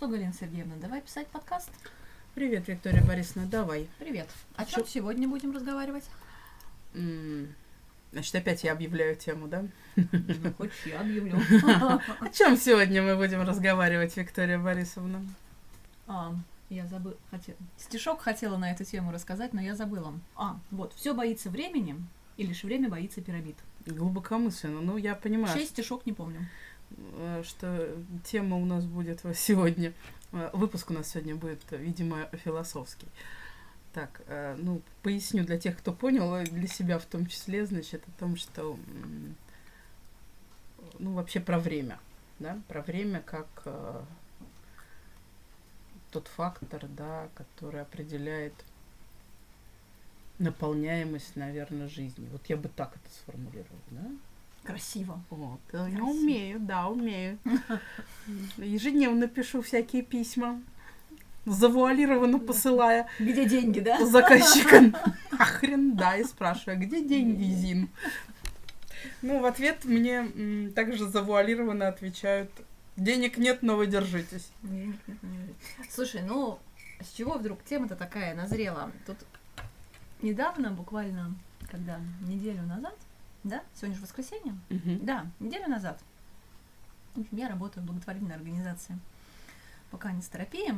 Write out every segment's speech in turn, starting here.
что, Галина Сергеевна, давай писать подкаст? Привет, Виктория Борисовна, давай. Привет. О Чё- чем сегодня будем разговаривать? М, Значит, опять я объявляю тему, да? Ну, Хочешь, я объявлю. О чем сегодня мы будем разговаривать, Виктория Борисовна? А, я забыла. Стишок хотела на эту тему рассказать, но я забыла. А, вот. Все боится времени, и лишь время боится пирамид. Глубокомысленно. Ну, я понимаю, Шесть стишок не помню. Э, что тема у нас будет сегодня. э, Выпуск у нас сегодня будет, видимо, философский. Так, э, ну, поясню для тех, кто понял, для себя в том числе, значит, о том, что, ну, вообще про время, да, про время как тот фактор, да, который определяет наполняемость, наверное, жизни. Вот я бы так это сформулировала, да? Красиво. Вот, э, я Красиво. умею, да, умею. Ежедневно пишу всякие письма, завуалированно посылая Где деньги, да? заказчикам. А хрен да, и спрашиваю, «А где деньги, Зин? Ну, в ответ мне также завуалированно отвечают, денег нет, но вы держитесь. Слушай, ну, с чего вдруг тема-то такая назрела? Тут недавно, буквально, когда неделю назад, да, сегодня же воскресенье, Да, неделю назад. В общем, я работаю в благотворительной организации по канистерапии.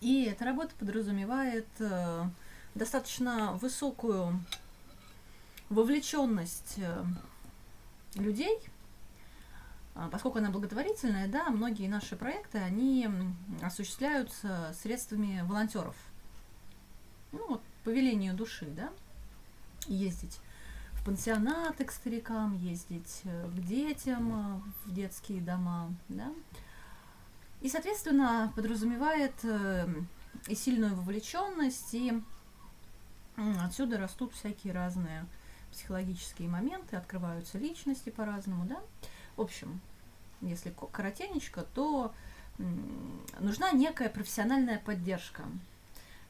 И эта работа подразумевает э, достаточно высокую вовлеченность э, людей, А, поскольку она благотворительная, да, многие наши проекты, они осуществляются средствами волонтеров. Ну, вот, по велению души, да, ездить в пансионаты к старикам, ездить э, к детям э, в детские дома, да. И, соответственно, подразумевает э, и сильную вовлеченность, и отсюда растут всякие разные психологические моменты, открываются личности по-разному, да. В общем, если ко- коротенечко, то нужна некая профессиональная поддержка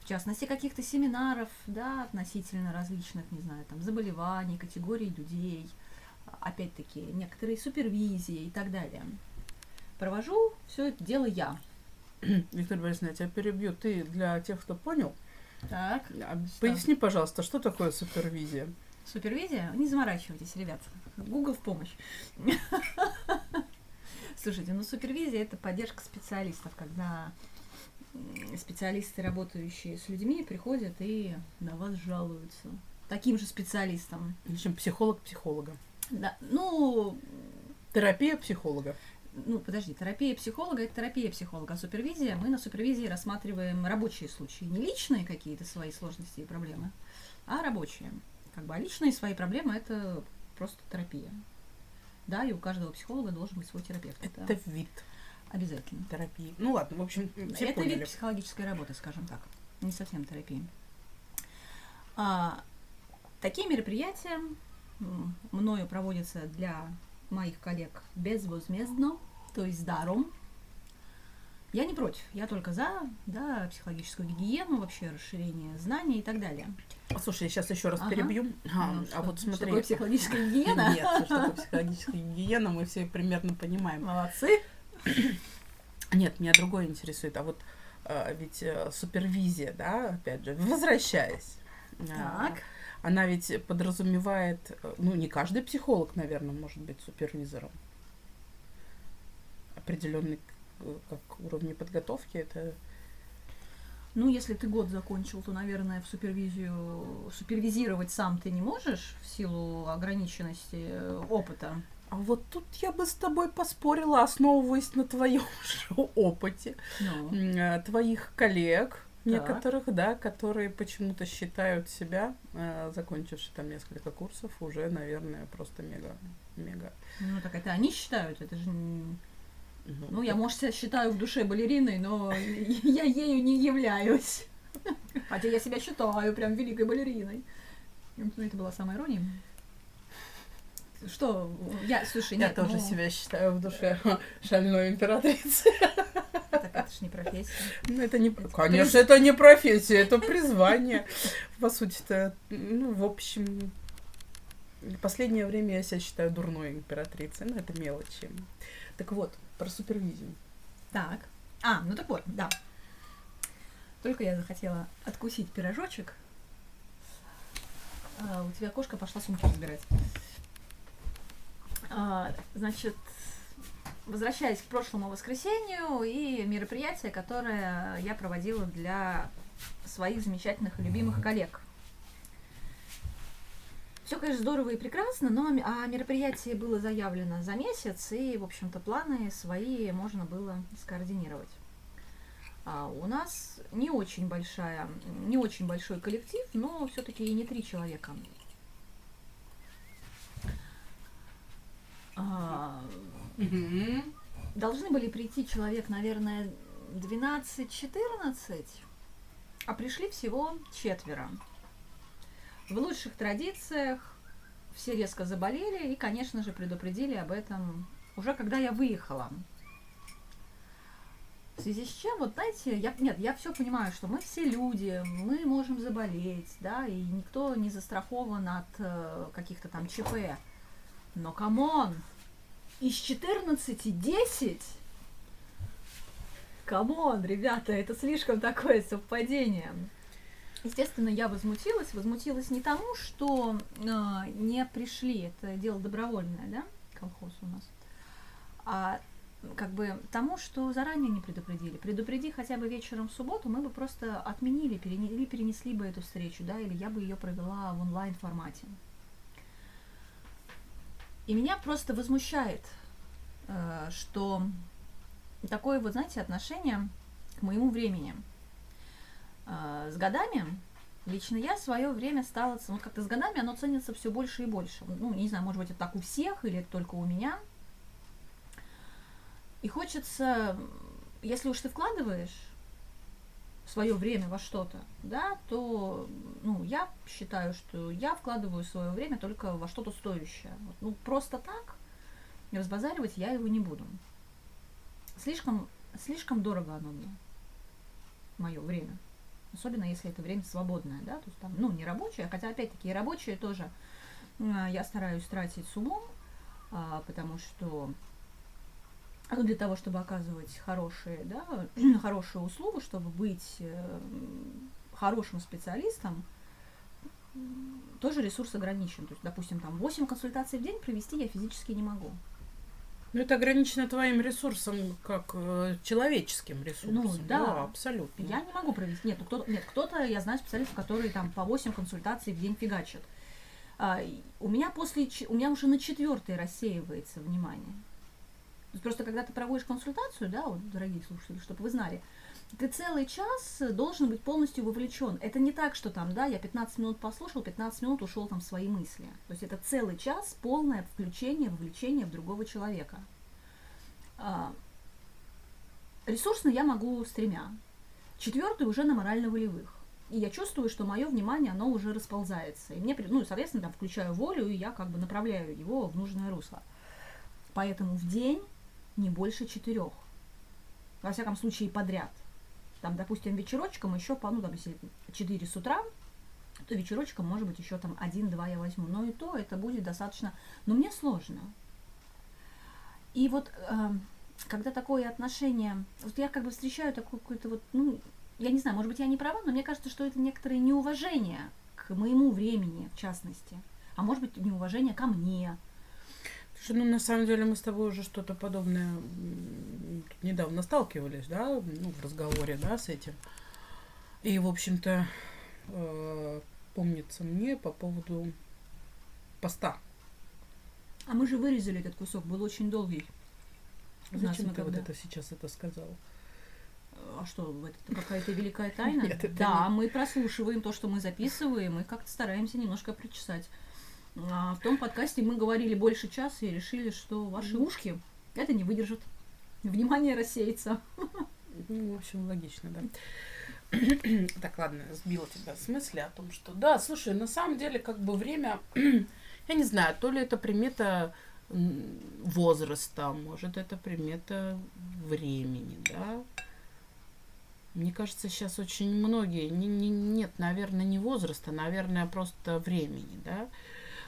в частности, каких-то семинаров, да, относительно различных, не знаю, там, заболеваний, категорий людей, опять-таки, некоторые супервизии и так далее. Провожу все это дело я. Виктория Борисовна, я тебя перебью. Ты для тех, кто понял, Так. а, поясни, пожалуйста, что такое супервизия? Супервизия? Не заморачивайтесь, ребят. Google в помощь. Слушайте, ну супервизия это поддержка специалистов, когда специалисты, работающие с людьми, приходят и на вас жалуются. Таким же специалистам. В общем, психолог психолога. Да, ну, Терапия психолога. ну, подожди, терапия психолога – это терапия психолога, а супервизия, мы на супервизии рассматриваем рабочие случаи, не личные какие-то свои сложности и проблемы, а рабочие. Как бы, а личные свои проблемы – это просто терапия. Да, и у каждого психолога должен быть свой терапевт. Это, Это вид обязательно. терапии. Ну ладно, в общем, все это поняли. вид психологической работы, скажем так, не совсем терапии. А, такие мероприятия мною проводятся для моих коллег безвозмездно, то есть даром. Я не против, я только за, да, психологическую гигиену, вообще расширение знаний и так далее. А, Слушай, я сейчас еще раз Ага. перебью. А, Ну, а что- вот что смотри. такое психологическая гигиена? Нет, что такое психологическая гигиена, мы все примерно понимаем. Молодцы. Нет, меня другое интересует. А вот а, ведь э, супервизия, да, опять же, возвращаясь. а, Так. Она ведь подразумевает, э, ну, не каждый психолог, наверное, может быть супервизором. Определенный э, как уровни подготовки это Ну, если ты год закончил, то, наверное, в супервизию супервизировать сам ты не можешь в силу ограниченности э, опыта. А вот тут я бы с тобой поспорила, основываясь на твоем же опыте, Ну, э, твоих коллег, некоторых, да, которые почему-то считают себя, э, закончивши там несколько курсов, уже, наверное, просто мега, мега. ну, так это они считают, это же... ну, Ну, я, может, себя считаю в душе балериной, но я ею не являюсь. Хотя я себя считаю прям великой балериной. Ну, это была самая ирония. Что? Я, слушай, Я нет, тоже ну, себя считаю в душе шальной императрицей. Так это ж не профессия. Ну, это не... Это Конечно, это не профессия, это призвание. По сути-то, ну, в общем, последнее время я себя считаю дурной императрицей, но это мелочи. Так вот, про супервизию. Так. А, ну так вот, да. Только я захотела откусить пирожочек. А, у тебя кошка пошла сумки разбирать. А, значит, возвращаясь к прошлому воскресенью и мероприятие, которое я проводила для своих замечательных и любимых коллег. Все, конечно, здорово и прекрасно, но а мероприятие было заявлено за месяц, и, в общем-то, планы свои можно было скоординировать. А у нас не очень большая, не очень большой коллектив, но все-таки и не три человека. Должны были прийти человек, наверное, 12-14, а пришли всего четверо. В лучших традициях все резко заболели и, конечно же, предупредили об этом уже когда я выехала. В связи с чем, вот знаете, я, нет, я все понимаю, что мы все люди, мы можем заболеть, да, и никто не застрахован от э, каких-то там ЧП. Но come on, из 14 10? Come on, ребята, это слишком такое совпадение. Естественно, я возмутилась. Возмутилась не тому, что э, не пришли, это дело добровольное, да, колхоз у нас, а как бы тому, что заранее не предупредили. Предупреди хотя бы вечером в субботу, мы бы просто отменили перенесли, перенесли бы эту встречу, да, или я бы ее провела в онлайн формате. И меня просто возмущает, э, что такое вот, знаете, отношение к моему времени – а, с годами лично я свое время стала, ну как-то с годами оно ценится все больше и больше. Ну, не знаю, может быть, это так у всех или это только у меня. И хочется, если уж ты вкладываешь свое время во что-то, да, то, ну, я считаю, что я вкладываю свое время только во что-то стоящее. Вот, ну, просто так разбазаривать я его не буду. Слишком, слишком дорого оно мне, мое время особенно если это время свободное, да, то есть там, ну, не рабочее, хотя, опять-таки, и рабочее тоже я стараюсь тратить с умом, а, потому что ну, для того, чтобы оказывать хорошие, да, хорошую услугу, чтобы быть э, хорошим специалистом, тоже ресурс ограничен. То есть, допустим, там 8 консультаций в день провести я физически не могу. Ну, это ограничено твоим ресурсом, как э, человеческим ресурсом. Ну, да. да, абсолютно. Я не могу провести. Нет, ну, кто-то, нет, кто-то, я знаю специалистов, которые там по 8 консультаций в день фигачат. А, у меня после, у меня уже на четвертой рассеивается внимание. Просто когда ты проводишь консультацию, да, вот, дорогие слушатели, чтобы вы знали, ты целый час должен быть полностью вовлечен. Это не так, что там, да, я 15 минут послушал, 15 минут ушел там в свои мысли. То есть это целый час полное включение, вовлечение в другого человека. А, ресурсно я могу с тремя. Четвертый уже на морально-волевых. И я чувствую, что мое внимание, оно уже расползается. И мне, ну, соответственно, там включаю волю, и я как бы направляю его в нужное русло. Поэтому в день не больше четырех. Во всяком случае, подряд там, допустим, вечерочком еще, по, ну, там, если 4 с утра, то вечерочком, может быть, еще там один-два я возьму. Но и то это будет достаточно... Но мне сложно. И вот э, когда такое отношение... Вот я как бы встречаю такое какое-то вот... Ну, я не знаю, может быть, я не права, но мне кажется, что это некоторое неуважение к моему времени, в частности. А может быть, неуважение ко мне, Слушай, ну на самом деле мы с тобой уже что-то подобное недавно сталкивались, да, ну, в разговоре, да, с этим. И, в общем-то, э, помнится мне по поводу поста. А мы же вырезали этот кусок, был очень долгий. Зачем ты когда... вот это сейчас это сказал? А что, это какая-то великая тайна? Нет, это да, не... мы прослушиваем то, что мы записываем, и как-то стараемся немножко причесать. А в том подкасте мы говорили больше часа и решили, что ваши ушки это не выдержат. Внимание рассеется. Ну, в общем, логично, да. так, ладно, сбила тебя с мысли о том, что да, слушай, на самом деле, как бы время, я не знаю, то ли это примета возраста, может, это примета времени, да. Мне кажется, сейчас очень многие, не, не, нет, наверное, не возраста, наверное, просто времени, да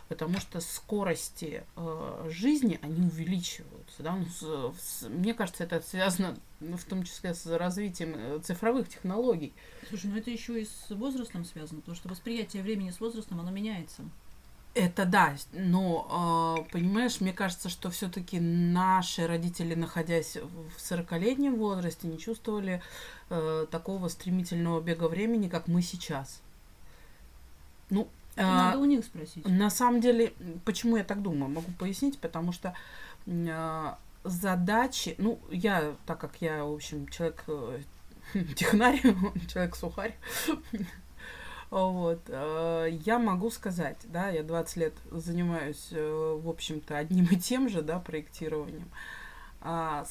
потому что скорости э, жизни, они увеличиваются. Да? Ну, с, с, мне кажется, это связано ну, в том числе с развитием э, цифровых технологий. Слушай, ну это еще и с возрастом связано, потому что восприятие времени с возрастом, оно меняется. Это да, но э, понимаешь, мне кажется, что все-таки наши родители, находясь в 40-летнем возрасте, не чувствовали э, такого стремительного бега времени, как мы сейчас. Ну, надо а, у них спросить. На самом деле, почему я так думаю, могу пояснить, потому что э, задачи, ну, я, так как я, в общем, человек э, технарь, человек сухарь, вот, э, я могу сказать, да, я 20 лет занимаюсь, э, в общем-то, одним и тем же, да, проектированием. Э,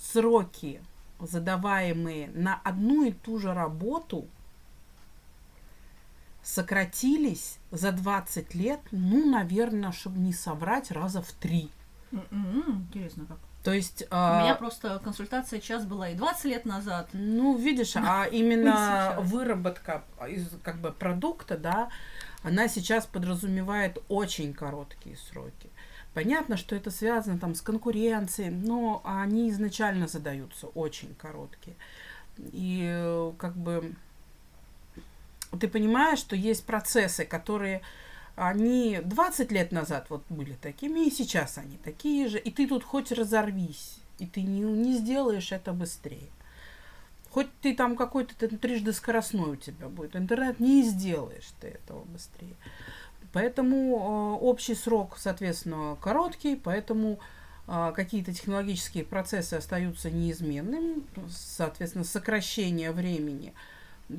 сроки, задаваемые на одну и ту же работу – сократились за 20 лет, ну, наверное, чтобы не соврать, раза в три. М-м, интересно как. То есть... У а... меня просто консультация час была и 20 лет назад. Ну, видишь, а именно выработка из как бы продукта, да, она сейчас подразумевает очень короткие сроки. Понятно, что это связано там с конкуренцией, но они изначально задаются очень короткие. И э, как бы ты понимаешь, что есть процессы, которые они 20 лет назад вот были такими, и сейчас они такие же, и ты тут хоть разорвись, и ты не, не сделаешь это быстрее. Хоть ты там какой-то трижды скоростной у тебя будет, интернет не сделаешь ты этого быстрее. Поэтому э, общий срок, соответственно, короткий, поэтому э, какие-то технологические процессы остаются неизменными, соответственно, сокращение времени –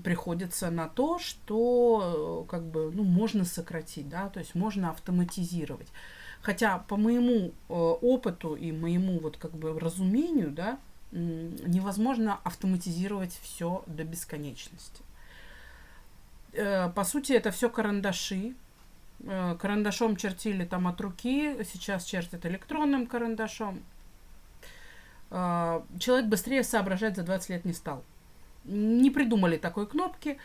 приходится на то, что э, как бы, ну, можно сократить, да, то есть можно автоматизировать. Хотя по моему э, опыту и моему вот как бы разумению, да, невозможно автоматизировать все до бесконечности. Э, по сути, это все карандаши. Карандашом чертили там от руки, сейчас чертят электронным карандашом. Человек быстрее соображать за 20 лет не стал не придумали такой кнопки.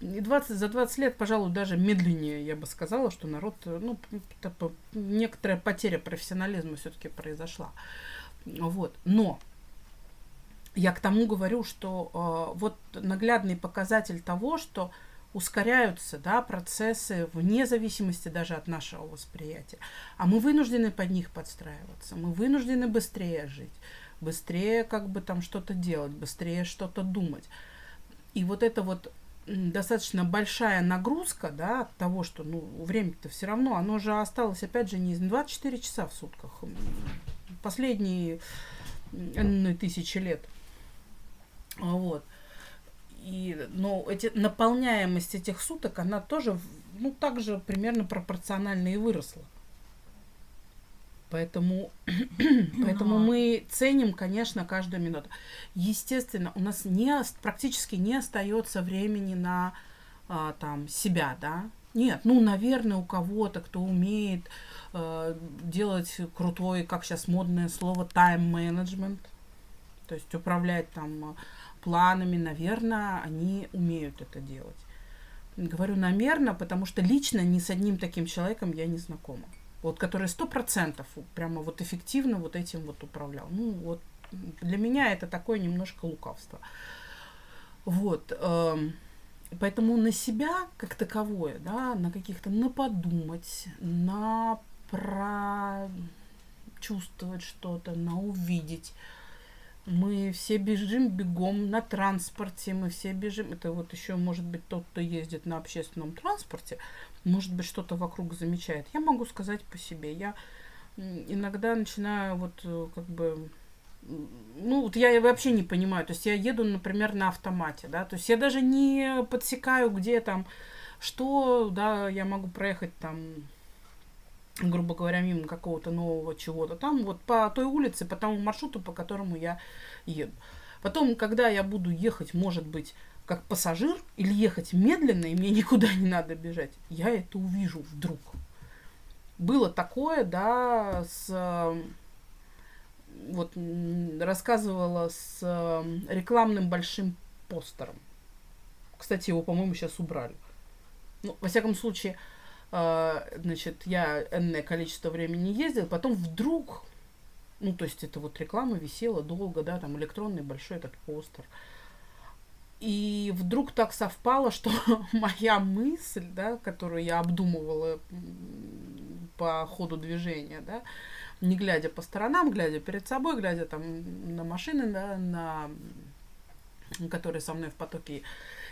И 20, за 20 лет, пожалуй, даже медленнее, я бы сказала, что народ, ну, некоторая потеря профессионализма все-таки произошла. Вот. Но я к тому говорю, что э, вот наглядный показатель того, что ускоряются да, процессы вне зависимости даже от нашего восприятия. А мы вынуждены под них подстраиваться, мы вынуждены быстрее жить быстрее как бы там что-то делать, быстрее что-то думать. И вот это вот достаточно большая нагрузка, да, от того, что, ну, время-то все равно, оно же осталось, опять же, не 24 часа в сутках, последние ну, тысячи лет. Вот. И, но эти, наполняемость этих суток, она тоже, ну, также примерно пропорционально и выросла. Поэтому, поэтому мы ценим, конечно, каждую минуту. Естественно, у нас не, практически не остается времени на а, там, себя, да. Нет, ну, наверное, у кого-то, кто умеет э, делать крутой, как сейчас модное слово, тайм-менеджмент, то есть управлять там планами, наверное, они умеют это делать. Говорю, наверное, потому что лично ни с одним таким человеком я не знакома вот который сто процентов прямо вот эффективно вот этим вот управлял. Ну вот для меня это такое немножко лукавство. Вот. Э, поэтому на себя как таковое, да, на каких-то, на подумать, на прочувствовать что-то, на увидеть. Мы все бежим бегом на транспорте, мы все бежим. Это вот еще может быть тот, кто ездит на общественном транспорте может быть, что-то вокруг замечает. Я могу сказать по себе. Я иногда начинаю вот э, как бы ну, вот я вообще не понимаю. То есть я еду, например, на автомате, да, то есть я даже не подсекаю, где там, что, да, я могу проехать там, грубо говоря, мимо какого-то нового чего-то там, вот по той улице, по тому маршруту, по которому я еду. Потом, когда я буду ехать, может быть, как пассажир или ехать медленно, и мне никуда не надо бежать, я это увижу вдруг. Было такое, да, с вот рассказывала с рекламным большим постером. Кстати, его, по-моему, сейчас убрали. Ну, во всяком случае, значит, я энное количество времени ездил, потом вдруг, ну, то есть это вот реклама висела долго, да, там электронный большой этот постер. И вдруг так совпало, что моя мысль, да, которую я обдумывала по ходу движения, да, не глядя по сторонам, глядя перед собой, глядя там на машины, да, на которые со мной в потоке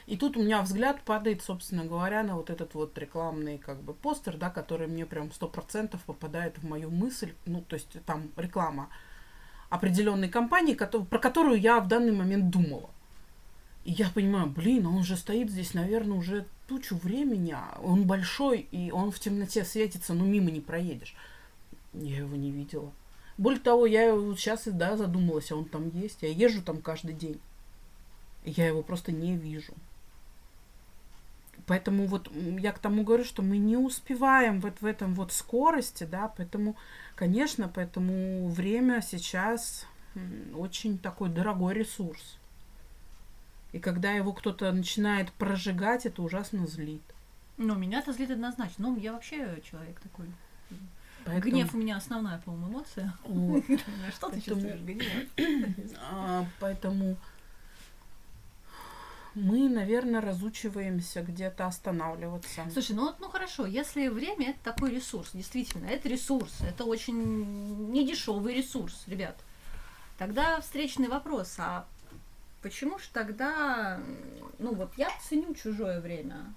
и тут у меня взгляд падает, собственно говоря, на вот этот вот рекламный как бы постер, да, который мне прям сто процентов попадает в мою мысль. Ну, то есть там реклама определенной компании, про которую я в данный момент думала. И я понимаю, блин, он же стоит здесь, наверное, уже тучу времени, а он большой, и он в темноте светится, но мимо не проедешь. Я его не видела. Более того, я вот сейчас, да, задумалась, а он там есть. Я езжу там каждый день. Я его просто не вижу. Поэтому вот я к тому говорю, что мы не успеваем вот в этом вот скорости, да, поэтому, конечно, поэтому время сейчас очень такой дорогой ресурс. И когда его кто-то начинает прожигать, это ужасно злит. Ну, меня это злит однозначно. Ну, я вообще человек такой. Поэтому... Гнев у меня основная, по-моему, эмоция. Вот. Что ты чувствуешь? Гнев. А, поэтому мы, наверное, разучиваемся где-то останавливаться. Слушай, ну вот, ну хорошо, если время это такой ресурс, действительно, это ресурс, это очень недешевый ресурс, ребят. Тогда встречный вопрос, а почему же тогда, ну вот я ценю чужое время.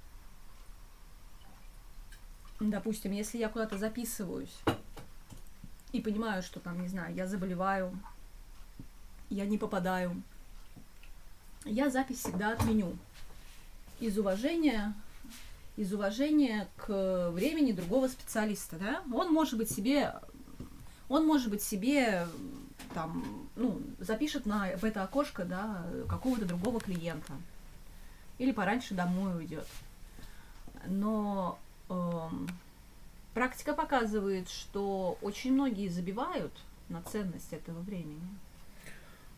Допустим, если я куда-то записываюсь и понимаю, что там, не знаю, я заболеваю, я не попадаю, я запись всегда отменю. Из уважения, из уважения к времени другого специалиста, да? Он может быть себе, он может быть себе там, ну, запишет на, в это окошко, да, какого-то другого клиента. Или пораньше домой уйдет. Но э, практика показывает, что очень многие забивают на ценность этого времени.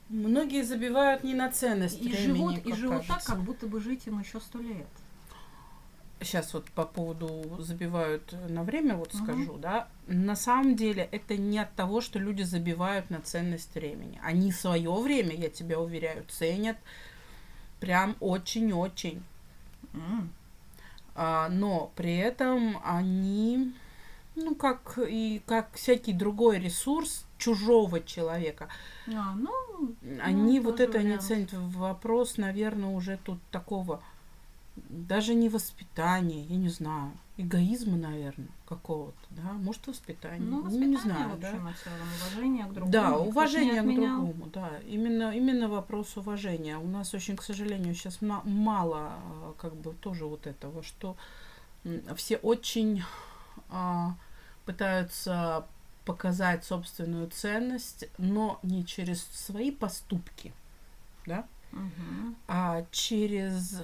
Многие забивают не на ценность и времени, живут, и живут так, как будто бы жить им еще сто лет. Сейчас вот по поводу забивают на время, вот угу. скажу, да. На самом деле это не от того, что люди забивают на ценность времени. Они свое время, я тебя уверяю, ценят прям очень-очень. Mm. А, но при этом они, ну как и как всякий другой ресурс, чужого человека. А, ну, они ну, вот это вариант. не ценят. Вопрос, наверное, уже тут такого даже не воспитания, я не знаю, эгоизма, наверное, какого-то, да, может воспитание, ну, воспитание, ну не знаю, в общем, да. Целом, уважение к другому. Да, уважение к другому, да, именно именно вопрос уважения. У нас очень, к сожалению, сейчас мало, а, как бы тоже вот этого, что все очень а, пытаются показать собственную ценность, но не через свои поступки, да, угу. а через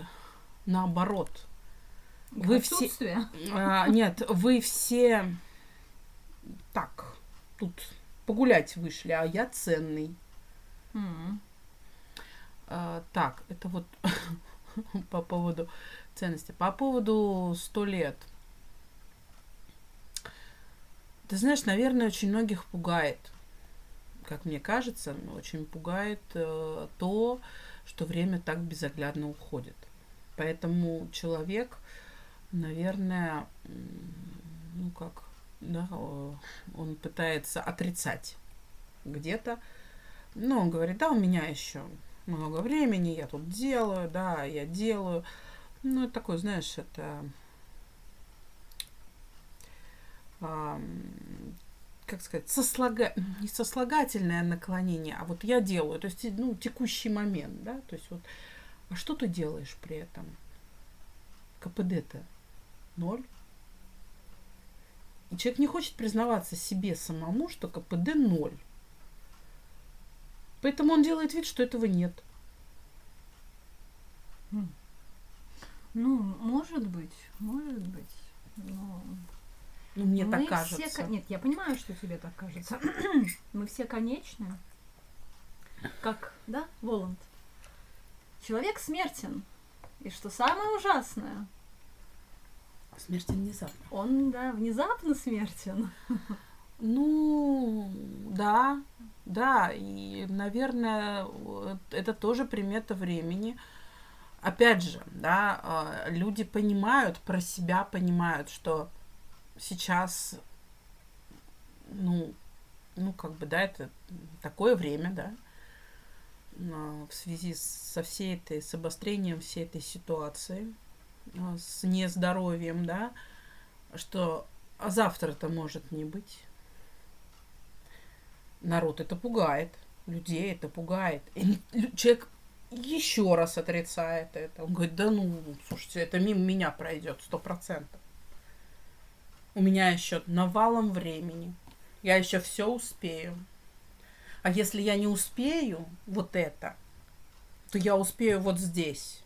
наоборот. Вы все, а, нет, вы все так тут погулять вышли, а я ценный. Mm. А, так, это вот по поводу ценности. По поводу сто лет. Ты знаешь, наверное, очень многих пугает, как мне кажется, очень пугает э, то, что время так безоглядно уходит. Поэтому человек, наверное, ну как, да, он пытается отрицать где-то. Но он говорит, да, у меня еще много времени, я тут делаю, да, я делаю. Ну, это такой, знаешь, это как сказать, сослага... не сослагательное наклонение, а вот я делаю, то есть, ну, текущий момент, да, то есть вот, а что ты делаешь при этом? КПД-то ноль. И человек не хочет признаваться себе самому, что КПД ноль. Поэтому он делает вид, что этого нет. Ну, может быть, может быть. Но ну, мне Мы так кажется. Все, нет, я понимаю, что тебе так кажется. Мы все конечны. Как, да, Воланд? Человек смертен. И что самое ужасное, Смертен внезапно. Он, да, внезапно смертен. Ну, да, да, и, наверное, это тоже примета времени. Опять же, да, а, люди понимают, про себя понимают, что сейчас, ну, ну, как бы, да, это такое время, да, в связи со всей этой, с обострением всей этой ситуации, а, с нездоровьем, да, что а завтра-то может не быть. Народ это пугает, людей это пугает. И человек еще раз отрицает это. Он говорит, да ну, слушайте, это мимо меня пройдет, сто процентов. У меня еще навалом времени. Я еще все успею. А если я не успею вот это, то я успею вот здесь.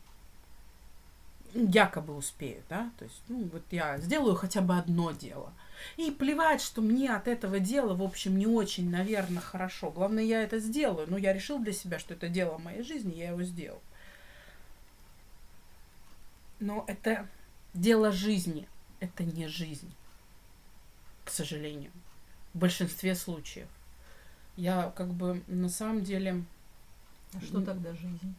Якобы успею, да? То есть, ну, вот я сделаю хотя бы одно дело. И плевать, что мне от этого дела, в общем, не очень, наверное, хорошо. Главное, я это сделаю. Но я решил для себя, что это дело моей жизни, я его сделал. Но это дело жизни. Это не жизнь, к сожалению. В большинстве случаев. Я как бы на самом деле... А что тогда жизнь?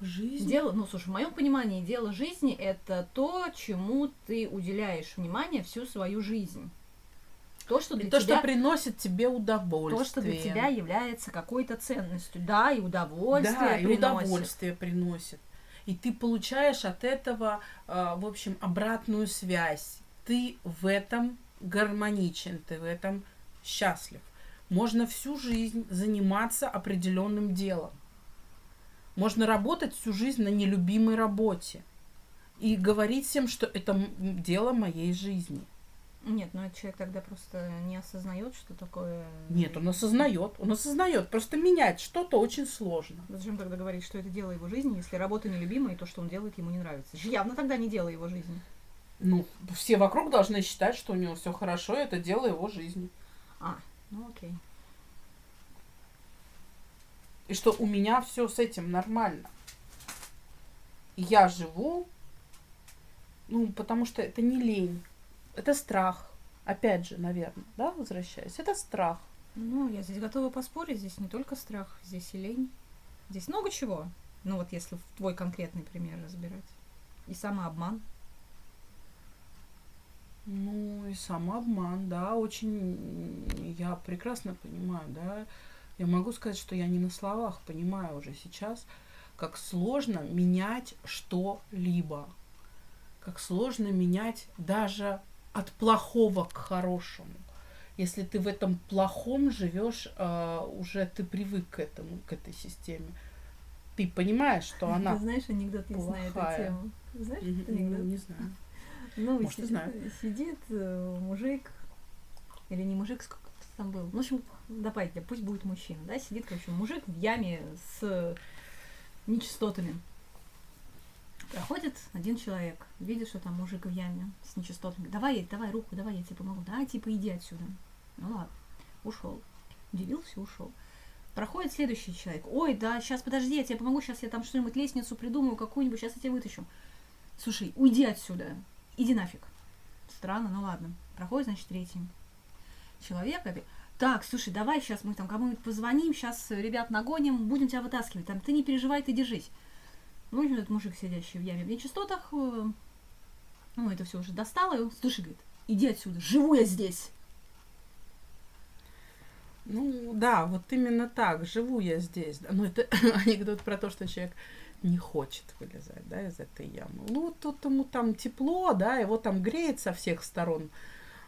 Жизнь? Дело, ну, слушай, в моем понимании дело жизни – это то, чему ты уделяешь внимание всю свою жизнь. То, что, для то, тебя, что приносит тебе удовольствие. То, что для тебя является какой-то ценностью. Да, и удовольствие Да, приносит. и удовольствие приносит. И ты получаешь от этого, а, в общем, обратную связь. Ты в этом гармоничен, ты в этом счастлив. Можно всю жизнь заниматься определенным делом. Можно работать всю жизнь на нелюбимой работе и говорить всем, что это дело моей жизни. Нет, ну человек тогда просто не осознает, что такое. Нет, он осознает, он осознает. Просто менять что-то очень сложно. Зачем тогда говорить, что это дело его жизни, если работа нелюбимая и то, что он делает, ему не нравится? Явно тогда не дело его жизни. Ну, все вокруг должны считать, что у него все хорошо, и это дело его жизни. А, ну окей. И что у меня все с этим нормально. Я живу, ну, потому что это не лень, это страх. Опять же, наверное, да, возвращаясь, это страх. Ну, я здесь готова поспорить, здесь не только страх, здесь и лень. Здесь много чего. Ну, вот если в твой конкретный пример разбирать. И самообман. Ну и самообман, да, очень я прекрасно понимаю, да. Я могу сказать, что я не на словах понимаю уже сейчас, как сложно менять что-либо. Как сложно менять даже от плохого к хорошему. Если ты в этом плохом живешь, э, уже ты привык к этому, к этой системе. Ты понимаешь, что она. Ты знаешь анекдот плохая. на эту тему? Знаешь mm-hmm. анекдот? Не знаю. Ну, Может, сидит, знаю. сидит э, мужик, или не мужик, сколько там был. Ну, в общем, давайте, пусть будет мужчина, да, сидит, короче, мужик в яме с нечистотами. Проходит один человек, видит, что там мужик в яме с нечистотами. Давай, давай руку, давай, я тебе помогу. Да, типа, иди отсюда. Ну ладно, ушел. Удивился, ушел. Проходит следующий человек. Ой, да, сейчас подожди, я тебе помогу, сейчас я там что-нибудь лестницу придумаю, какую-нибудь, сейчас я тебя вытащу. Слушай, уйди отсюда иди нафиг. Странно, ну ладно. Проходит, значит, третий человек. Так, слушай, давай сейчас мы там кому-нибудь позвоним, сейчас ребят нагоним, будем тебя вытаскивать. Там, ты не переживай, ты держись. Ну, этот мужик, сидящий в яме в нечистотах, э, ну, это все уже достало, и он, слушай, говорит, иди отсюда, живу я здесь. Ну, да, вот именно так, живу я здесь. Ну, это анекдот про то, что человек не хочет вылезать, да, из этой ямы. Ну, тут ему там тепло, да, его там греет со всех сторон.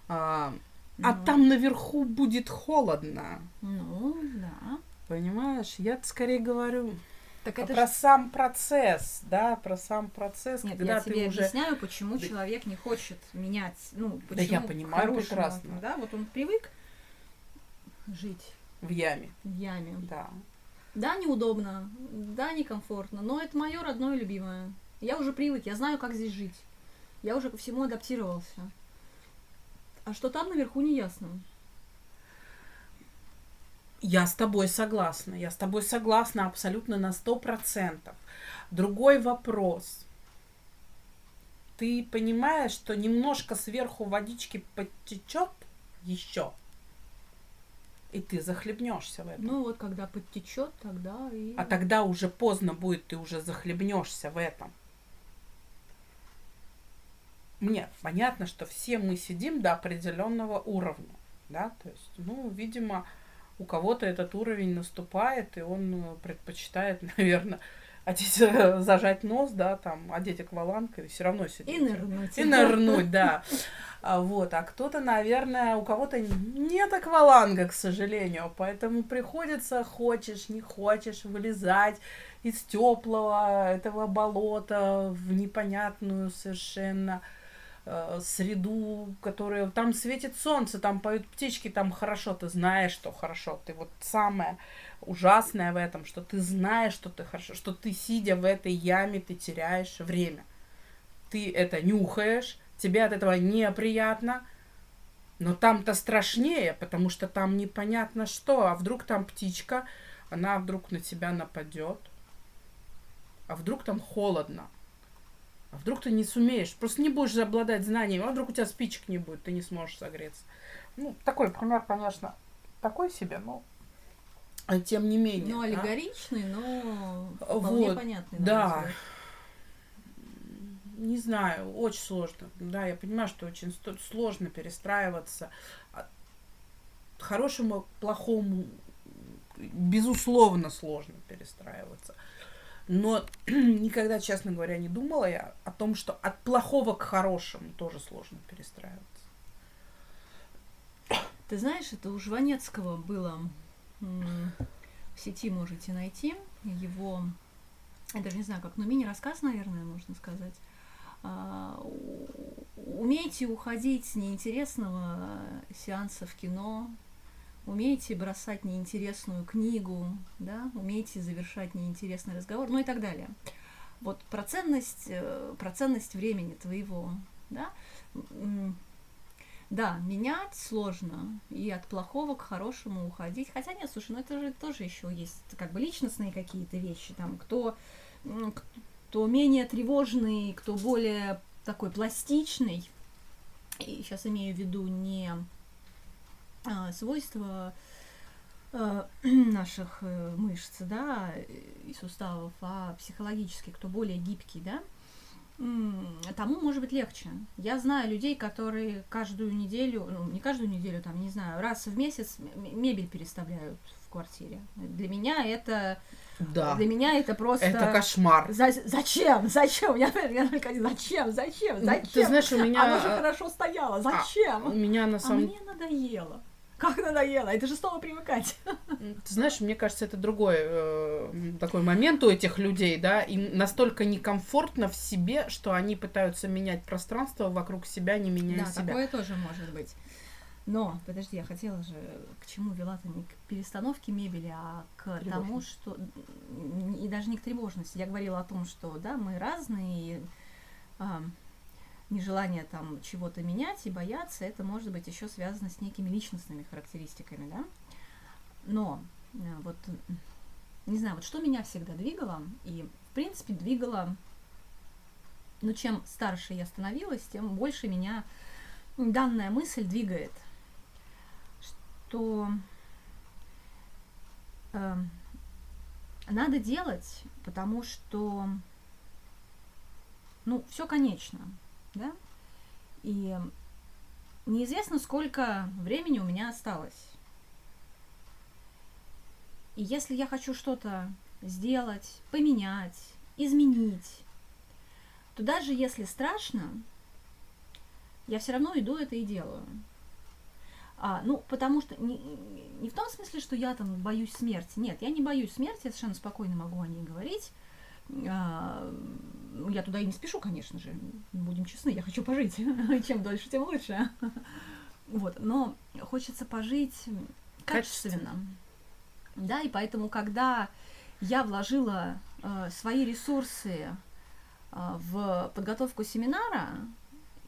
А, а ну. а там наверху будет холодно. Ну, да. Понимаешь? Я скорее говорю так это про ж... сам процесс, да, про сам процесс, Нет, когда я тебе уже... объясняю, почему да. человек не хочет менять, ну, почему да я понимаю прекрасно. Да, вот он привык жить в яме. В яме. Да. Да, неудобно, да, некомфортно, но это мое родное и любимое. Я уже привык, я знаю, как здесь жить. Я уже ко всему адаптировался. А что там наверху, не ясно. Я с тобой согласна. Я с тобой согласна абсолютно на сто процентов. Другой вопрос. ты понимаешь, что немножко сверху водички подтечет еще, и ты захлебнешься в этом. Ну вот когда подтечет, тогда и. А тогда уже поздно будет, ты уже захлебнешься в этом. Мне понятно, что все мы сидим до определенного уровня, да, то есть, ну, видимо, у кого-то этот уровень наступает, и он э, предпочитает, наверное, одеть, зажать нос, да, там, одеть акваланг и все равно сидеть. И нырнуть. И нырнуть, да. А, вот, а кто-то, наверное, у кого-то нет акваланга, к сожалению, поэтому приходится, хочешь, не хочешь, вылезать из теплого этого болота в непонятную совершенно э, среду, которая там светит солнце, там поют птички, там хорошо, ты знаешь, что хорошо, ты вот самое ужасное в этом, что ты знаешь, что ты хорошо, что ты сидя в этой яме, ты теряешь время. Ты это нюхаешь, тебе от этого неприятно, но там-то страшнее, потому что там непонятно что, а вдруг там птичка, она вдруг на тебя нападет, а вдруг там холодно, а вдруг ты не сумеешь, просто не будешь обладать знанием, а вдруг у тебя спичек не будет, ты не сможешь согреться. Ну, такой пример, конечно, такой себе, но тем не менее. Ну, аллегоричный, да? но вполне вот, понятный. Да. Не знаю, очень сложно. Да, я понимаю, что очень сложно перестраиваться. Хорошему, плохому, безусловно, сложно перестраиваться. Но никогда, честно говоря, не думала я о том, что от плохого к хорошему тоже сложно перестраиваться. Ты знаешь, это у Жванецкого было в сети можете найти его, я даже не знаю как, но мини-рассказ, наверное, можно сказать. А, умейте уходить с неинтересного сеанса в кино, умейте бросать неинтересную книгу, да, умейте завершать неинтересный разговор, ну и так далее. Вот про ценность, э, про ценность времени твоего, да, да, менять сложно, и от плохого к хорошему уходить. Хотя нет, слушай, ну это же тоже еще есть как бы личностные какие-то вещи, там, кто, кто менее тревожный, кто более такой пластичный, и сейчас имею в виду не а, свойства а, наших э, мышц, да, и суставов, а психологически, кто более гибкий, да, тому может быть легче. Я знаю людей, которые каждую неделю, ну, не каждую неделю, там, не знаю, раз в месяц мебель переставляют в квартире. Для меня это... Да. Для меня это просто... Это кошмар. За, зачем? Зачем? Я, я только зачем? Зачем? Ну, зачем? Ты знаешь, у меня... Оно же хорошо стояло. А, зачем? А, у меня на самом... А мне надоело. Как надоело, это же снова привыкать. Ты знаешь, мне кажется, это другой э, такой момент у этих людей, да, и настолько некомфортно в себе, что они пытаются менять пространство вокруг себя, не меняя да, себя. такое тоже может быть. Но, подожди, я хотела же, к чему вела-то не к перестановке мебели, а к тому, что... И даже не к тревожности. Я говорила о том, что, да, мы разные, и, а, нежелание там чего-то менять и бояться, это может быть еще связано с некими личностными характеристиками, да. Но э, вот, не знаю, вот что меня всегда двигало, и, в принципе, двигало, ну, чем старше я становилась, тем больше меня данная мысль двигает, что э, надо делать, потому что, ну, все конечно, да, и неизвестно, сколько времени у меня осталось. И если я хочу что-то сделать, поменять, изменить, то даже если страшно, я все равно иду это и делаю. А, ну, потому что не, не в том смысле, что я там боюсь смерти. Нет, я не боюсь смерти, я совершенно спокойно могу о ней говорить. А, ну, я туда и не спешу, конечно же, будем честны, я хочу пожить. Чем дольше, тем лучше. Вот, но хочется пожить качественно. Да, и поэтому, когда я вложила э, свои ресурсы э, в подготовку семинара,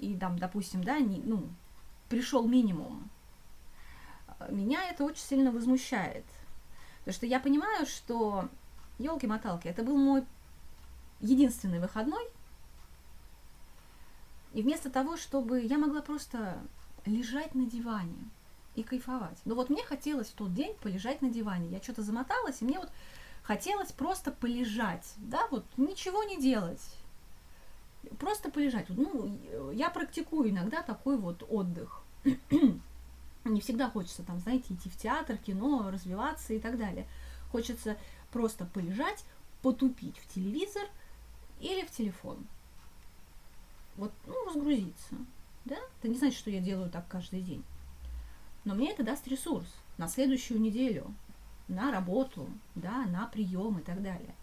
и там, допустим, да, не, ну, пришел минимум, меня это очень сильно возмущает. Потому что я понимаю, что елки-моталки, это был мой единственный выходной, И вместо того, чтобы я могла просто лежать на диване и кайфовать. Но вот мне хотелось в тот день полежать на диване. Я что-то замоталась, и мне вот хотелось просто полежать, да, вот ничего не делать. Просто полежать. Ну, я практикую иногда такой вот отдых. Не всегда хочется там, знаете, идти в театр, кино, развиваться и так далее. Хочется просто полежать, потупить в телевизор или в телефон. Вот, ну, разгрузиться. Да? Это не значит, что я делаю так каждый день. Но мне это даст ресурс на следующую неделю, на работу, да, на прием и так далее.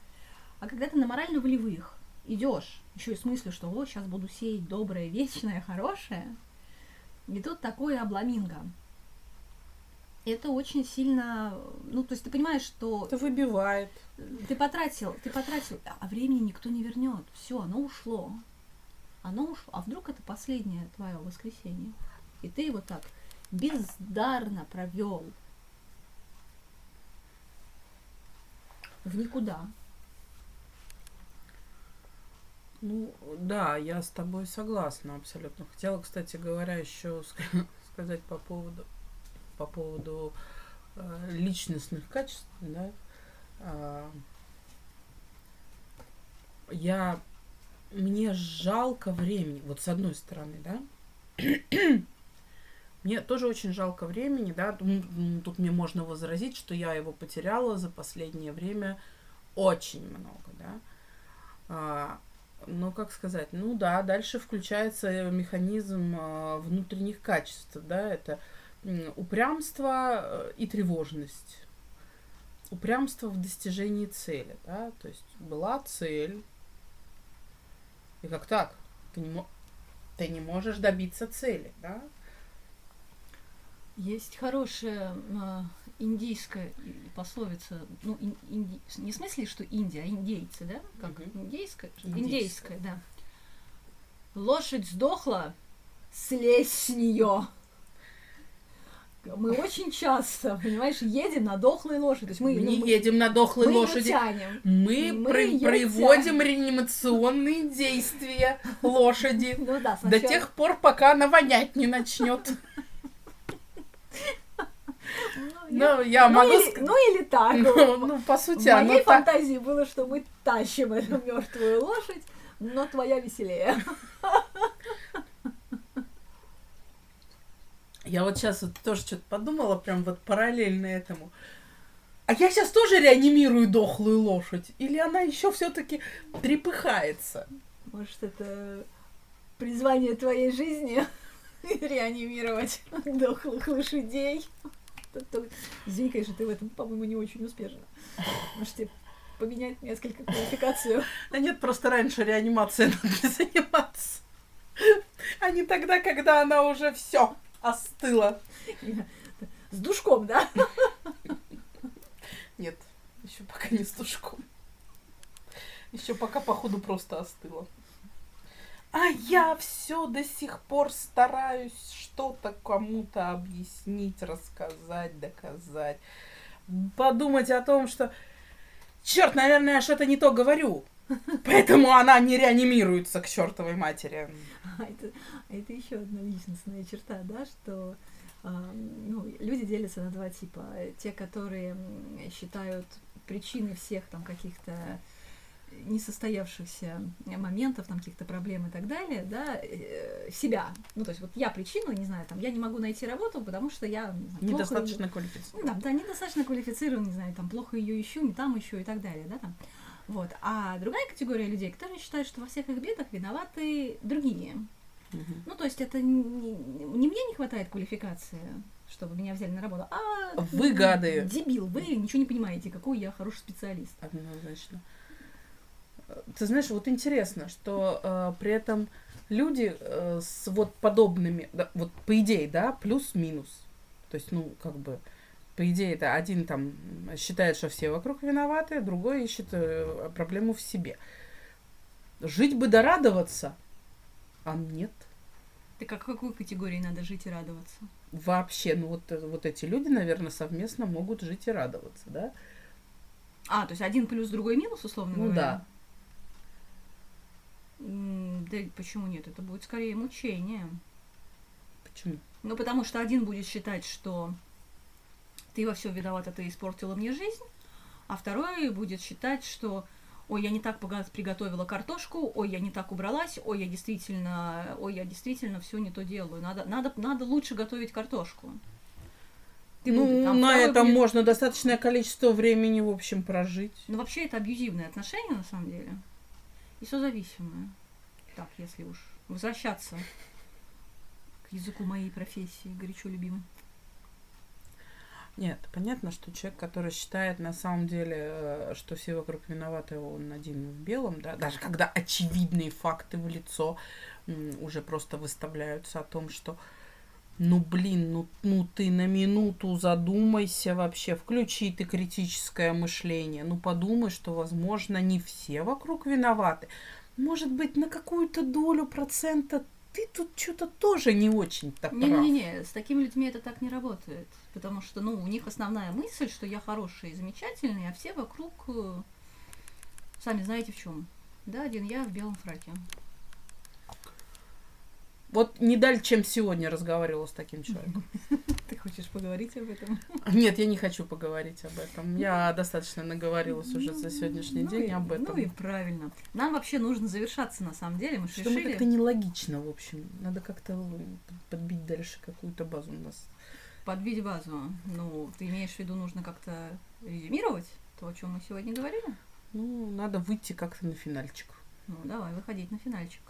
А когда ты на морально-волевых идешь, еще и с мыслью, что вот сейчас буду сеять доброе, вечное, хорошее, и тут такое обламинго. Это очень сильно, ну, то есть ты понимаешь, что... Это выбивает. Ты потратил, ты потратил, а времени никто не вернет. Все, оно ушло. Оно ушло. А вдруг это последнее твое воскресенье? И ты его так бездарно провел в никуда. Ну, да, я с тобой согласна абсолютно. Хотела, кстати говоря, еще сказать по поводу, по поводу э, личностных качеств, да. Э, я мне жалко времени, вот с одной стороны, да. Мне тоже очень жалко времени, да. Тут мне можно возразить, что я его потеряла за последнее время очень много, да. А, ну, как сказать, ну да, дальше включается механизм а, внутренних качеств, да, это упрямство э, и тревожность. Упрямство в достижении цели, да, то есть была цель, и как так? Ты не, ты не можешь добиться цели, да? Есть хорошая э, индийская пословица, ну, ин, инди, не в смысле, что Индия, а индейцы, да? Как угу. индейская? Индейская. индейская, да. Лошадь сдохла, слезь с нее. Мы очень часто, понимаешь, едем на дохлой лошади. То есть мы, не мы, едем на дохлой мы лошади. Тянем. Мы, мы про- проводим тянем. реанимационные действия лошади ну, да, до тех пор, пока она вонять не начнет. Ну, я ну, могу или, ну или так. Ну, ну по сути, В моей фантазии так... было, что мы тащим эту мертвую лошадь, но твоя веселее. Я вот сейчас вот тоже что-то подумала, прям вот параллельно этому. А я сейчас тоже реанимирую дохлую лошадь? Или она еще все-таки трепыхается? Может, это призвание твоей жизни реанимировать дохлых лошадей? Извини, конечно, ты в этом, по-моему, не очень успешна. Может, тебе поменять несколько квалификацию? Да нет, просто раньше реанимация надо заниматься. А не тогда, когда она уже все остыла. С душком, да? Нет, еще пока не с душком. Еще пока, походу, просто остыла. А я все до сих пор стараюсь что-то кому-то объяснить, рассказать, доказать. Подумать о том, что черт, наверное, я что-то не то говорю. Поэтому она не реанимируется к чертовой матери. А это, а это еще одна личностная черта, да, что э, ну, люди делятся на два типа. Те, которые считают причиной всех там каких-то несостоявшихся моментов, там каких-то проблем и так далее, да, э, себя. Ну, то есть вот я причина, не знаю, там, я не могу найти работу, потому что я не знаю, недостаточно ее... квалифицирован. Ну, да, да, недостаточно квалифицирован, не знаю, там, плохо ее ищу, не там ищу и так далее, да, там. Вот. А другая категория людей, которые считают, что во всех их бедах виноваты другие. Угу. Ну, то есть это не, не мне не хватает квалификации, чтобы меня взяли на работу, а вы гады. Дебил, вы ничего не понимаете, какой я хороший специалист. Однозначно. Ты знаешь, вот интересно, что э, при этом люди э, с вот подобными, да, вот по идее, да, плюс-минус. То есть, ну, как бы, по идее, это один там считает, что все вокруг виноваты, другой ищет э, проблему в себе. Жить бы да радоваться, а нет. Так а какой категории надо жить и радоваться? Вообще, ну вот, э, вот эти люди, наверное, совместно могут жить и радоваться, да? А, то есть один плюс, другой минус, условно ну, говоря? да. М, Да почему нет? Это будет скорее мучение. Почему? Ну, потому что один будет считать, что ты во всем виновата, ты испортила мне жизнь, а второй будет считать, что ой, я не так приготовила картошку, ой, я не так убралась, ой, я действительно, ой, я действительно все не то делаю. Надо, надо, надо лучше готовить картошку. Ты ну, будешь- там на второй это будет- можно достаточное количество времени, в общем, прожить. Ну, вообще, это абьюзивные отношения, на самом деле. И созависимые. Так, если уж возвращаться к языку моей профессии, горячо любимой. Нет, понятно, что человек, который считает на самом деле, э, что все вокруг виноваты, он один в белом, да, даже когда очевидные факты в лицо уже просто выставляются о том, что ну блин, ну, ну ты на минуту задумайся вообще, включи ты критическое мышление, ну подумай, что, возможно, не все вокруг виноваты. Может быть, на какую-то долю процента ты тут что-то тоже не очень-то. Не-не-не, с такими людьми это так не работает. Потому что, ну, у них основная мысль, что я хороший и замечательный, а все вокруг, э, сами знаете в чем. Да, один я в белом фраке. Вот не далее, чем сегодня разговаривала с таким человеком. Ты хочешь поговорить об этом? Нет, я не хочу поговорить об этом. Я достаточно наговорилась уже за сегодняшний Ну день и- об этом. Ну и правильно. Нам вообще нужно завершаться, на самом деле. Мы Что мы решили как-то нелогично, в общем. Надо как-то подбить дальше какую-то базу у нас. подбить базу. Ну, ты имеешь в виду, нужно как-то резюмировать то, о чем мы сегодня говорили? Ну, надо выйти как-то на финальчик. Ну, давай, выходить на финальчик.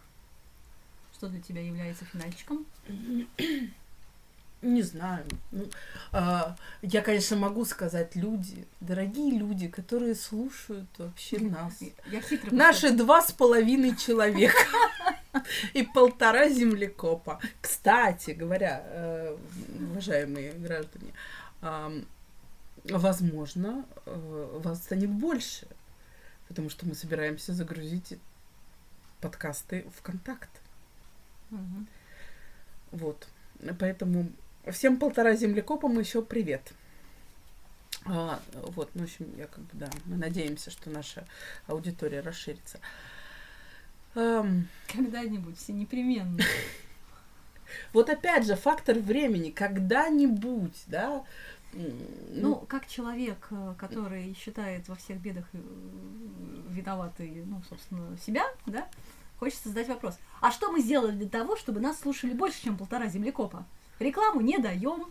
Что для тебя является финальчиком? Не знаю. Ну, а, я, конечно, могу сказать люди, дорогие люди, которые слушают вообще нас. Я хитро Наши два с половиной человека и полтора землекопа. Кстати говоря, э, уважаемые граждане, возможно, э, вас станет больше, потому что мы собираемся загрузить подкасты ВКонтакт. Мгм. Вот. Поэтому всем полтора землекопам еще привет. А, вот, ну, в общем, я как бы, да, мы надеемся, что наша аудитория расширится. Ам, Когда-нибудь, все непременно. вот опять же, фактор времени, когда-нибудь, да, м, Ну, как человек, э, который считает во всех бедах э, виноватой, ну, собственно, себя, да, хочется задать вопрос. А что мы сделали для того, чтобы нас слушали больше, чем полтора землекопа? Рекламу не даем,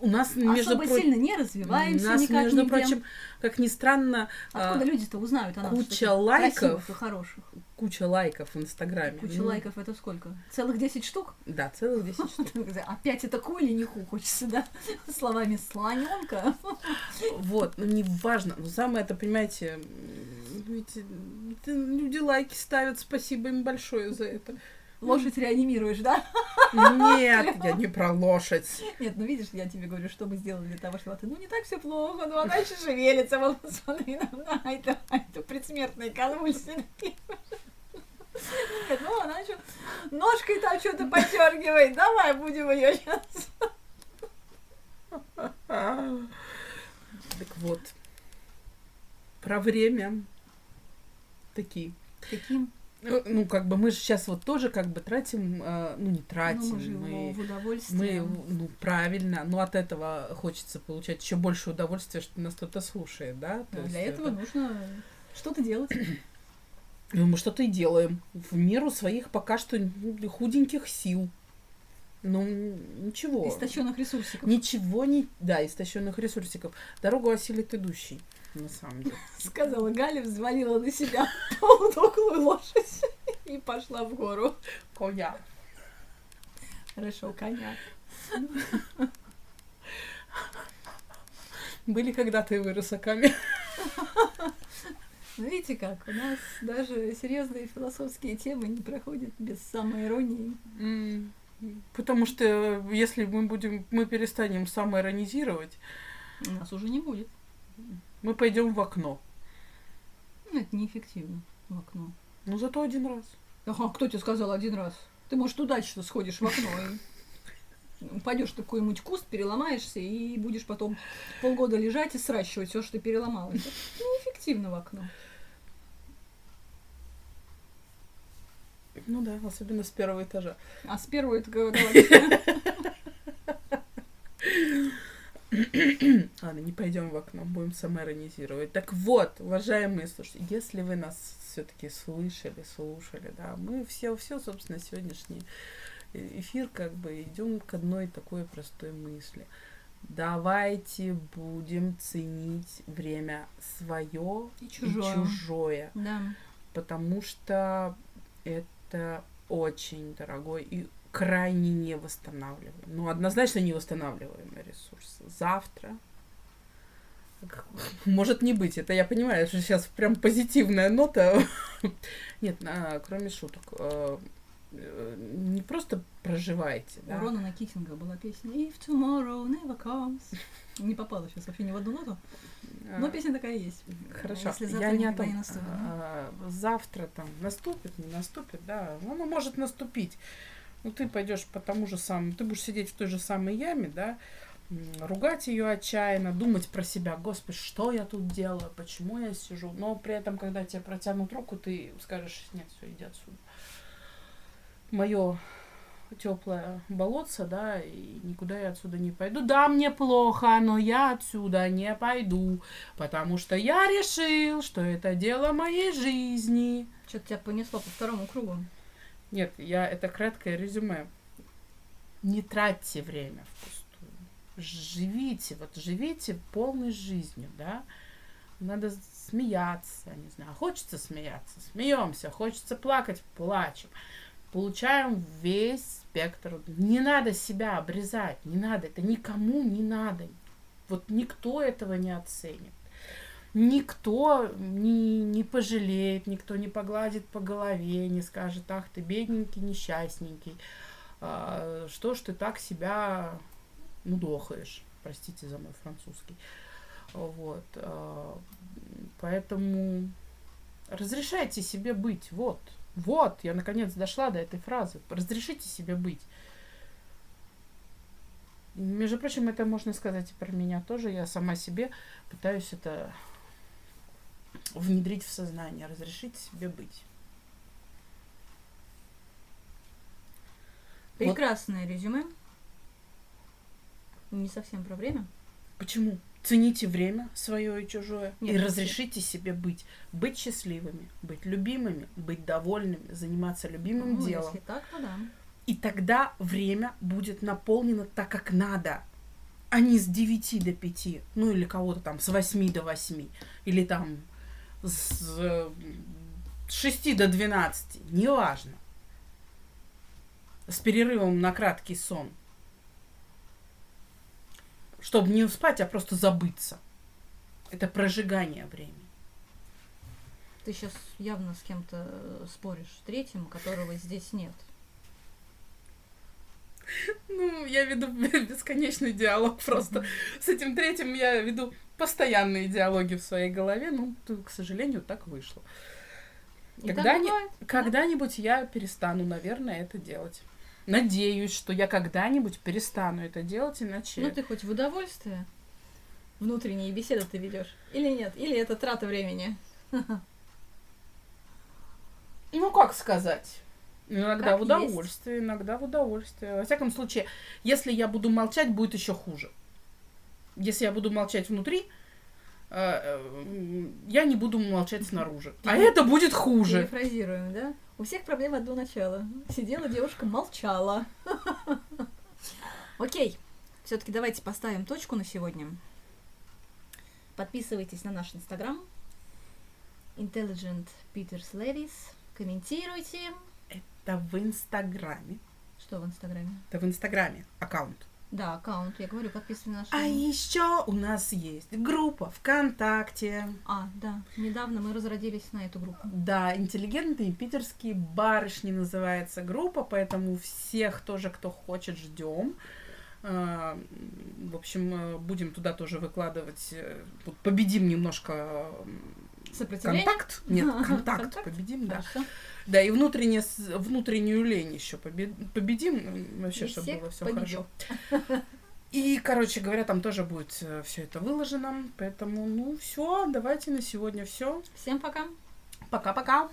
у нас, между особо про- сильно не развиваемся у нас, никак между прочим, как ни странно, Откуда а, люди-то узнают о нас? куча лайков. и хороших. куча лайков в Инстаграме. Куча Ну, лайков это сколько? Целых 10 штук? Да, целых 10 штук. Опять это ку или не ку, хочется, да? Словами слоненка. Вот, ну не важно. Но самое это, понимаете, это люди лайки ставят, спасибо им большое за это. Лошадь реанимируешь, да? Нет, я не про лошадь. Нет, ну видишь, я тебе говорю, что мы сделали для того, чтобы ты, ну не так все плохо, но она еще шевелится, вот посмотри на, на это, это предсмертные конвульсии. Нет, ну она еще ножкой там что-то подергивает, давай будем ее сейчас. Так вот, про время такие. Каким? Ну, ну, как бы мы же сейчас вот тоже как бы тратим, э, ну не тратим, ну, мы же мы, в мы, удовольствие. ну правильно, но от этого хочется получать еще больше удовольствия, что нас кто-то слушает, да? То есть для этого это- нужно что-то делать. Ну, мы что-то и делаем. В меру своих пока что ну, худеньких сил. Ну, ничего. Истощенных ресурсиков. Ничего не... Да, истощенных ресурсиков. Дорогу осилит идущий, на самом деле. Сказала Галя, взвалила на себя полудохлую лошадь и пошла в гору. Коня. Хорошо, коня. Были когда-то и вы рысаками. Ну, видите как, у нас даже серьезные философские темы не проходят без самоиронии. М, Потому что если мы будем, мы перестанем самоиронизировать, У нас уже не будет. Мы пойдем в окно. Ну, это неэффективно в окно. Ну, зато один раз. Ага, кто тебе сказал один раз? Ты, может, удачно сходишь в окно и упадешь в какой-нибудь куст, переломаешься и будешь потом полгода лежать и сращивать все, что ты переломал. Это неэффективно в окно. Ну да, особенно с первого этажа. А с первого это вообще... Ладно, не пойдем в окно, будем самоиронизировать. Так вот, уважаемые слушатели, если вы нас все-таки слышали, слушали, да, мы все, все, собственно, сегодняшний эфир как бы идем к одной такой простой мысли. Давайте будем ценить время свое и чужое. И чужое да. Потому что это очень дорогой и крайне невосстанавливаемый. Ну, однозначно невосстанавливаемый ресурс. Завтра может не быть. Это я понимаю, что сейчас прям позитивная нота. Нет, а, кроме шуток. А, э, не просто проживайте. У да? Рона Китинга была песня If tomorrow never comes. Не попала сейчас вообще ни в одну ноту. Но песня такая есть. Хорошо. Если завтра я не о том. Не наступит, а, завтра там наступит, не наступит, да. Оно может наступить. Ну, ты пойдешь по тому же самому, ты будешь сидеть в той же самой яме, да, ругать ее отчаянно, думать про себя, господи, что я тут делаю, почему я сижу, но при этом, когда тебе протянут руку, ты скажешь, нет, все, иди отсюда. Мое теплое болотце, да, и никуда я отсюда не пойду. Да, мне плохо, но я отсюда не пойду, потому что я решил, что это дело моей жизни. Что-то тебя понесло по второму кругу. Нет, я это краткое резюме. Не тратьте время впустую. Живите, вот живите полной жизнью, да. Надо смеяться, не знаю. Хочется смеяться, смеемся. Хочется плакать, плачем. Получаем весь спектр. Не надо себя обрезать, не надо. Это никому не надо. Вот никто этого не оценит никто не, не пожалеет, никто не погладит по голове, не скажет, ах ты бедненький, несчастненький, а, что ж ты так себя мудохаешь, простите за мой французский. Вот. А, поэтому разрешайте себе быть, вот, вот, я наконец дошла до этой фразы, разрешите себе быть. Между прочим, это можно сказать и про меня тоже. Я сама себе пытаюсь это внедрить в сознание, разрешить себе быть. Прекрасное вот. резюме. Не совсем про время. Почему? Цените время свое и чужое Нет, и разрешите себе быть. Быть счастливыми, быть любимыми, быть довольными, заниматься любимым ну, делом. Если так, то да. И тогда время будет наполнено так, как надо, а не с 9 до 5, ну или кого-то там с 8 до 8, или там с 6 до 12, неважно. С перерывом на краткий сон. Чтобы не спать, а просто забыться. Это прожигание времени. Ты сейчас явно с кем-то споришь, третьим, которого здесь нет. Ну, я веду бесконечный диалог просто. С этим третьим я веду постоянные диалоги в своей голове. Ну, к сожалению, так вышло. Когда-ни... Когда-нибудь я перестану, наверное, это делать. Надеюсь, что я когда-нибудь перестану это делать, иначе... Ну, ты хоть в удовольствие внутренние беседы ты ведешь? Или нет? Или это трата времени? Ну, как сказать? Иногда как в удовольствие, есть. иногда в удовольствие. Во всяком случае, если я буду молчать, будет еще хуже. Если я буду молчать внутри, э, э, я не буду молчать снаружи. А это будет хуже. Перефразируем, да? У всех проблем одно начало. Сидела девушка, молчала. Окей. Все-таки давайте поставим точку на сегодня. Подписывайтесь на наш инстаграм. Intelligent Peters Levis. Комментируйте. Это в инстаграме. Что в инстаграме? Это в инстаграме аккаунт. Да, аккаунт, я говорю, подписывайтесь на наш. А еще у нас есть группа ВКонтакте. А, да, недавно мы разродились на эту группу. Да, интеллигентные питерские барышни называется группа, поэтому всех тоже, кто хочет, ждем. А, в общем, э, будем туда тоже выкладывать. Э, победим немножко контакт. Нет, контакт, победим, да. Да, и внутренне, внутреннюю лень еще победим, вообще, чтобы было все хорошо. И, короче говоря, там тоже будет э, все это выложено. Поэтому, ну, все, давайте на сегодня все. Всем пока. Пока-пока.